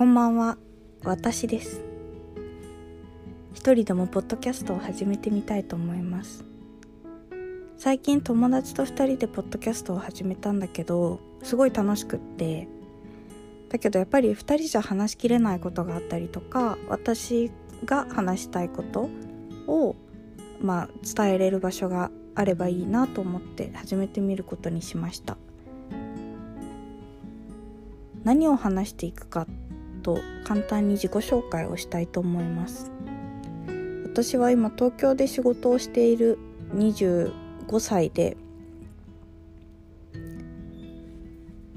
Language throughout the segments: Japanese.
こんばんは。私です。一人でもポッドキャストを始めてみたいと思います。最近友達と二人でポッドキャストを始めたんだけどすごい楽しくって。だけどやっぱり二人じゃ話しきれないことがあったりとか私が話したいことをまあ伝えれる場所があればいいなと思って始めてみることにしました。何を話していくかと簡単に自己紹介をしたいと思います。私は今東京で仕事をしている25歳で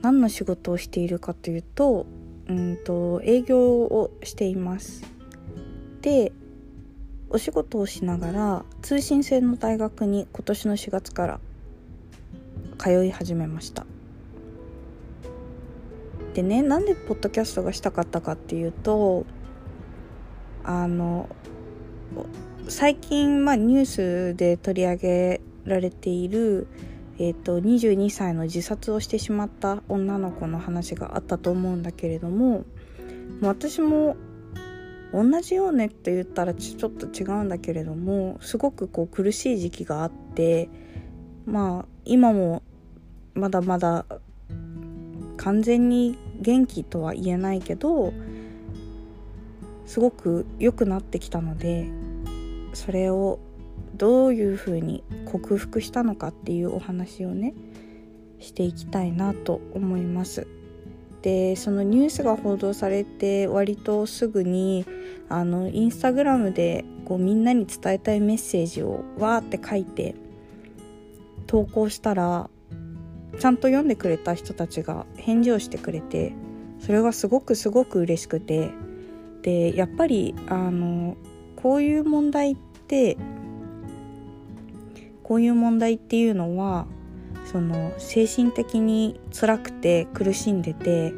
何の仕事をしているかというとうんと営業をしています。でお仕事をしながら通信制の大学に今年の4月から通い始めました。でねなんでポッドキャストがしたかったかっていうとあの最近、まあ、ニュースで取り上げられている、えーと、22歳の自殺をしてしまった女の子の話があったと思うんだけれども私も同じようねって言ったらちょっと違うんだけれどもすごくこう苦しい時期があってまあ今もまだまだ完全に元気とは言えないけどすごく良くなってきたのでそれをどういうふうに克服したのかっていうお話をねしていきたいなと思います。でそのニュースが報道されて割とすぐにあのインスタグラムでこうみんなに伝えたいメッセージをわーって書いて投稿したらちゃんと読んでくれた人たちが返事をしてくれてそれがすごくすごく嬉しくてでやっぱりあのこういう問題ってこういう問題っていうのはその精神的に辛くて苦しんでて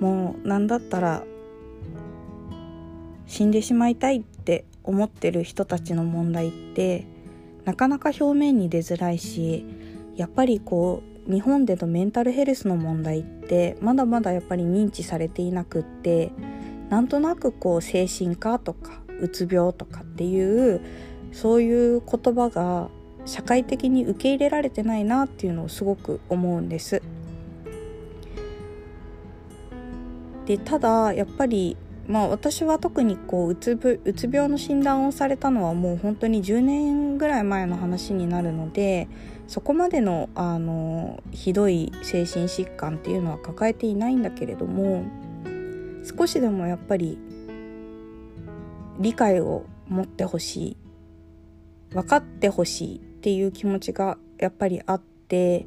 もう何だったら死んでしまいたいって思ってる人たちの問題ってなかなか表面に出づらいしやっぱりこう日本でのメンタルヘルスの問題ってまだまだやっぱり認知されていなくってなんとなくこう精神科とかうつ病とかっていうそういう言葉が社会的に受け入れられてないなっていうのをすごく思うんです。でただやっぱりまあ私は特にこううつぶうつ病の診断をされたのはもう本当に10年ぐらい前の話になるのでそこまでのあのひどい精神疾患っていうのは抱えていないんだけれども少しでもやっぱり理解を持ってほしい分かってほしいっていう気持ちがやっぱりあって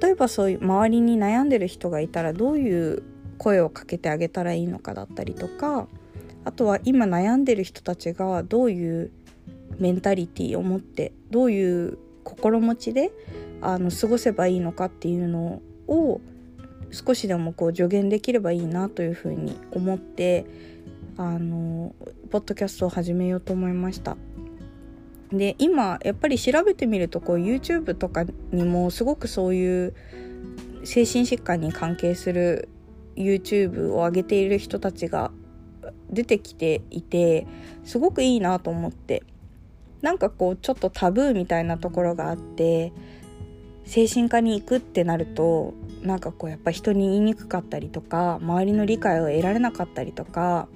例えばそういう周りに悩んでる人がいたらどういう声をかけてあげたらいいのかだったりとかあとは今悩んでる人たちがどういうメンタリティーを持ってどういう心持ちであの過ごせばいいのかっていうのを少しでもこう助言できればいいなというふうに思ってあのポッドキャストを始めようと思いました。で今やっぱり調べてみるとこう YouTube とかにもすごくそういう精神疾患に関係する YouTube を上げている人たちが出てきていてすごくいいなと思って。なんかこうちょっとタブーみたいなところがあって精神科に行くってなるとなんかこうやっぱ人に言いにくかったりとか周りの理解を得られなかったりとか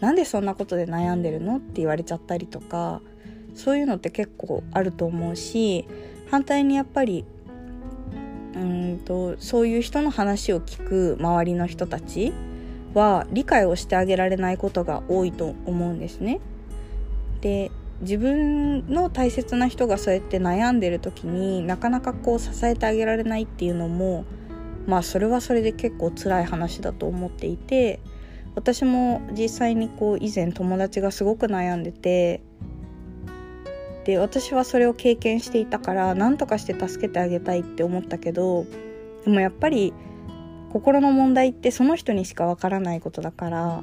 なんでそんなことで悩んでるのって言われちゃったりとかそういうのって結構あると思うし反対にやっぱりうんとそういう人の話を聞く周りの人たちは理解をしてあげられないことが多いと思うんですね。で自分の大切な人がそうやって悩んでる時になかなかこう支えてあげられないっていうのもまあそれはそれで結構辛い話だと思っていて私も実際にこう以前友達がすごく悩んでてで私はそれを経験していたから何とかして助けてあげたいって思ったけどでもやっぱり心の問題ってその人にしかわからないことだから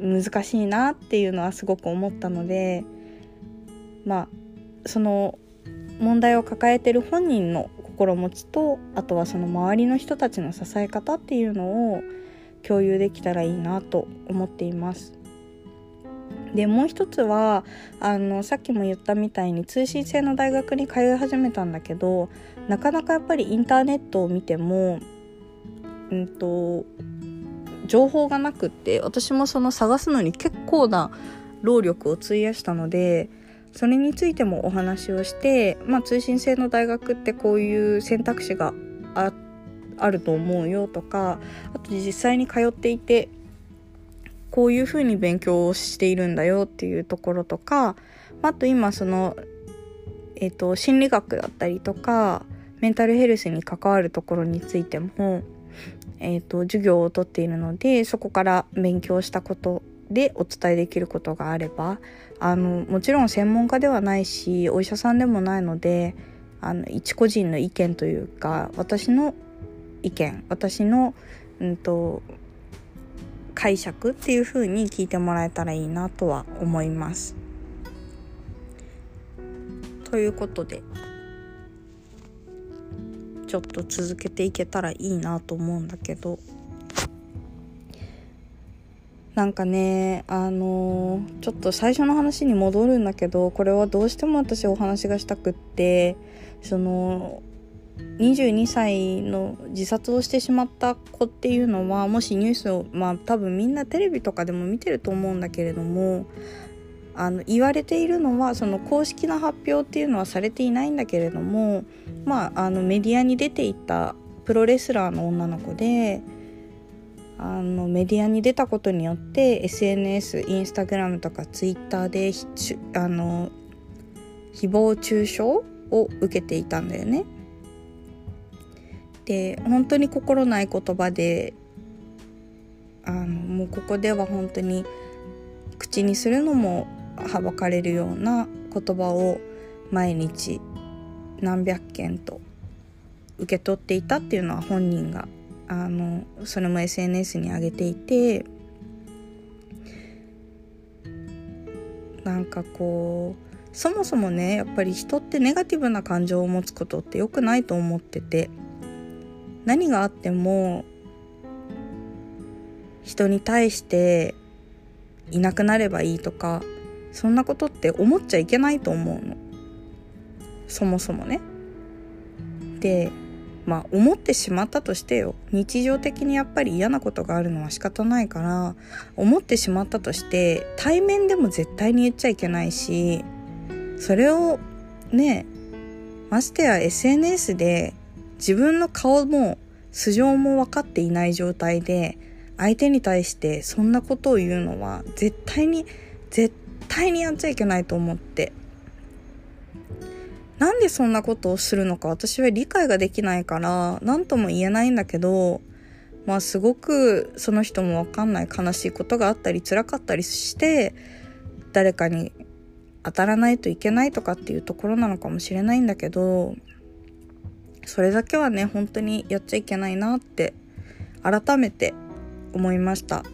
難しいなっていうのはすごく思ったのでまあその問題を抱えてる本人の心持ちとあとはその周りの人たちの支え方っていうのを共有できたらいいなと思っています。でもう一つはあのさっきも言ったみたいに通信制の大学に通い始めたんだけどなかなかやっぱりインターネットを見てもうんと情報がなくって私もその探すのに結構な労力を費やしたのでそれについてもお話をして、まあ、通信制の大学ってこういう選択肢がああると思うよとかあと実際に通っていてこういうふうに勉強をしているんだよっていうところとかあと今その、えーと、心理学だったりとかメンタルヘルスに関わるところについても、えーと授業をとっているのでそこから勉強したことでお伝えできることがあればあのもちろん専門家ではないしお医者さんでもないのであの一個人の意見というか私の意見私の、うんと、解釈っていう風に聞いてもらえたらいいなとは思います。ということでちょっと続けていけたらいいなと思うんだけど。なんかねあのー、ちょっと最初の話に戻るんだけどこれはどうしても私お話がしたくってその22歳の自殺をしてしまった子っていうのはもしニュースをまあ多分みんなテレビとかでも見てると思うんだけれどもあの言われているのはその公式な発表っていうのはされていないんだけれどもまああのメディアに出ていたプロレスラーの女の子であのメディアに出たことによって SNS インスタグラムとかツイッターであの誹謗中傷を受けていたんだよね。で本当に心ない言葉であのもうここでは本当に口にするのもはばかれるような言葉を毎日何百件と受け取っていたっていうのは本人があのそれも SNS に上げていてなんかこうそもそもねやっぱり人ってネガティブな感情を持つことって良くないと思ってて何があっても人に対していなくなればいいとかそんなことって思っちゃいけないと思うの。そもそもね。でまあ思ってしまったとしてよ。日常的にやっぱり嫌なことがあるのは仕方ないから思ってしまったとして対面でも絶対に言っちゃいけないしそれをねましてや SNS で自分の顔も素性も分かっていない状態で相手に対してそんなことを言うのは絶対に絶対にやっちゃいけないと思って。なんでそんなことをするのか私は理解ができないから何とも言えないんだけどまあすごくその人も分かんない悲しいことがあったり辛かったりして誰かに当たらないといけないとかっていうところなのかもしれないんだけどそれだけはね本当にやっちゃいけないなって改めて思いました。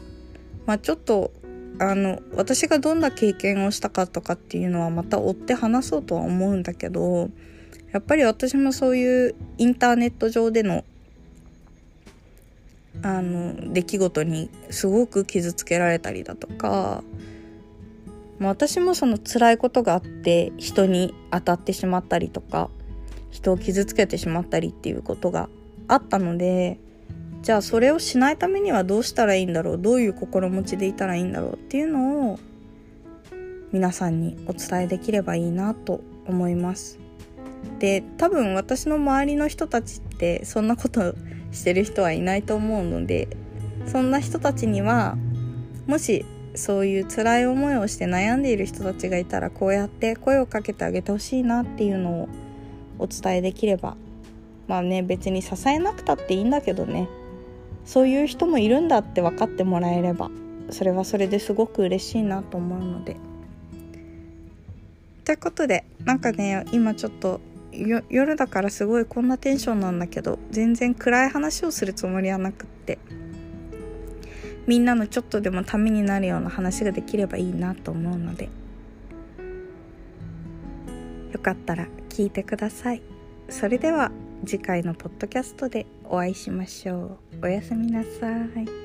まあちょっとあの私がどんな経験をしたかとかっていうのはまた追って話そうとは思うんだけどやっぱり私もそういうインターネット上でのあの出来事にすごく傷つけられたりだとか、ま、私もその辛いことがあって人に当たってしまったりとか人を傷つけてしまったりっていうことがあったのでじゃあそれをしないためにはどうしたらいいんだろう？どういう心持ちでいたらいいんだろうっていうのを皆さんにお伝えできればいいなと思います。で多分私の周りの人たちってそんなことしてる人はいないと思うのでそんな人たちにはもしそういう辛い思いをして悩んでいる人たちがいたらこうやって声をかけてあげてほしいなっていうのをお伝えできればまあね別に支えなくたっていいんだけどねそういう人もいるんだって分かってもらえればそれはそれですごく嬉しいなと思うので。ということでなんかね今ちょっと夜だからすごいこんなテンションなんだけど全然暗い話をするつもりはなくってみんなのちょっとでもためになるような話ができればいいなと思うのでかったら聞いてくださいそれでは次回のポッドキャストでお会いしましょうおやすみなさい。